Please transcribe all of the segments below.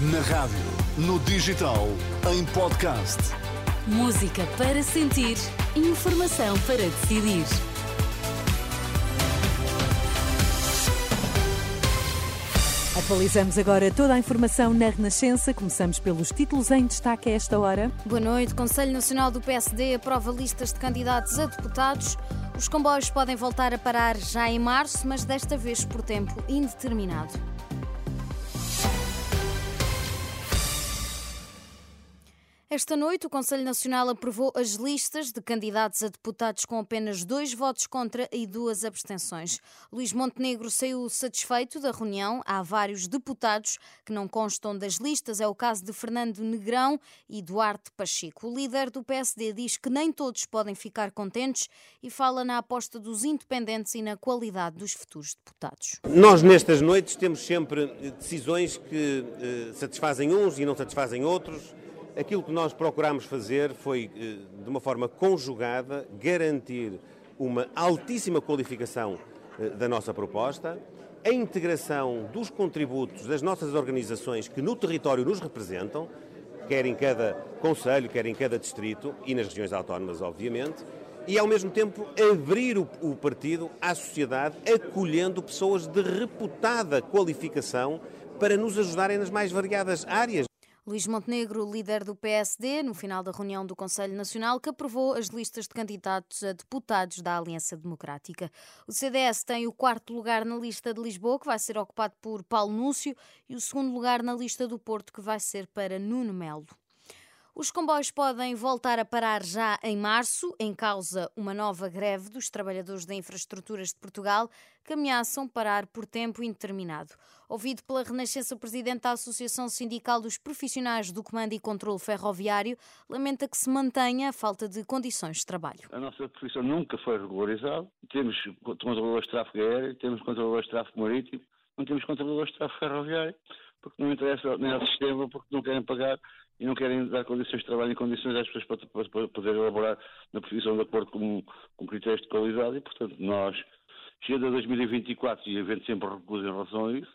Na rádio, no digital, em podcast. Música para sentir, informação para decidir. Atualizamos agora toda a informação na Renascença. Começamos pelos títulos em destaque a esta hora. Boa noite. Conselho Nacional do PSD aprova listas de candidatos a deputados. Os comboios podem voltar a parar já em março, mas desta vez por tempo indeterminado. Esta noite, o Conselho Nacional aprovou as listas de candidatos a deputados com apenas dois votos contra e duas abstenções. Luís Montenegro saiu satisfeito da reunião. Há vários deputados que não constam das listas. É o caso de Fernando Negrão e Duarte Pacheco. O líder do PSD diz que nem todos podem ficar contentes e fala na aposta dos independentes e na qualidade dos futuros deputados. Nós, nestas noites, temos sempre decisões que eh, satisfazem uns e não satisfazem outros Aquilo que nós procuramos fazer foi, eh, de uma forma conjugada, garantir uma altíssima qualificação eh, da nossa proposta, a integração dos contributos das nossas organizações que no território nos representam, quer em cada conselho, quer em cada distrito e nas regiões autónomas, obviamente, e ao mesmo tempo abrir o, o partido à sociedade, acolhendo pessoas de reputada qualificação para nos ajudarem nas mais variadas áreas. Luís Montenegro, líder do PSD, no final da reunião do Conselho Nacional, que aprovou as listas de candidatos a deputados da Aliança Democrática. O CDS tem o quarto lugar na lista de Lisboa, que vai ser ocupado por Paulo Núcio, e o segundo lugar na lista do Porto, que vai ser para Nuno Melo. Os comboios podem voltar a parar já em março, em causa uma nova greve dos trabalhadores da infraestruturas de Portugal, que ameaçam parar por tempo indeterminado. Ouvido pela Renascença, o presidente da Associação Sindical dos Profissionais do Comando e Controlo Ferroviário lamenta que se mantenha a falta de condições de trabalho. A nossa profissão nunca foi regularizada. Temos controladores de tráfego aéreo, temos controladores de tráfego marítimo, não temos controladores de tráfego ferroviário, porque não interessa nem ao sistema, porque não querem pagar e não querem dar condições de trabalho e condições às pessoas para, para, para poder elaborar na profissão de acordo com, com critérios de qualidade e, portanto, nós, chegando a 2024 e havendo sempre recuso em relação a isso,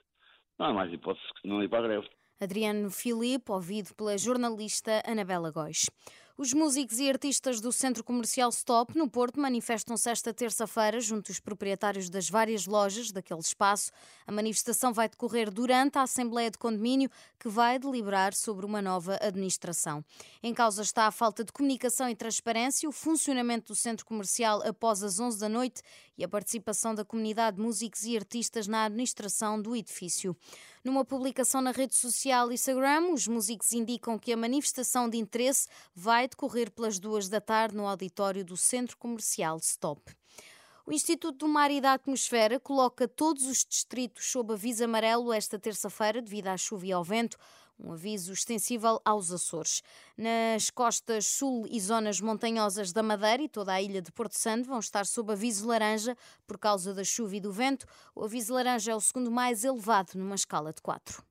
não há mais hipótese que não ir para a greve. Adriano Filipe, ouvido pela jornalista Anabela Góis. Os músicos e artistas do Centro Comercial Stop, no Porto, manifestam-se esta terça-feira junto aos proprietários das várias lojas daquele espaço. A manifestação vai decorrer durante a Assembleia de Condomínio, que vai deliberar sobre uma nova administração. Em causa está a falta de comunicação e transparência, o funcionamento do Centro Comercial após as 11 da noite e a participação da comunidade de músicos e artistas na administração do edifício. Numa publicação na rede social Instagram, os músicos indicam que a manifestação de interesse vai decorrer pelas duas da tarde no auditório do Centro Comercial Stop. O Instituto do Mar e da Atmosfera coloca todos os distritos sob aviso amarelo esta terça-feira devido à chuva e ao vento um aviso extensível aos Açores. Nas costas sul e zonas montanhosas da Madeira e toda a ilha de Porto Santo vão estar sob aviso laranja por causa da chuva e do vento. O aviso laranja é o segundo mais elevado numa escala de 4.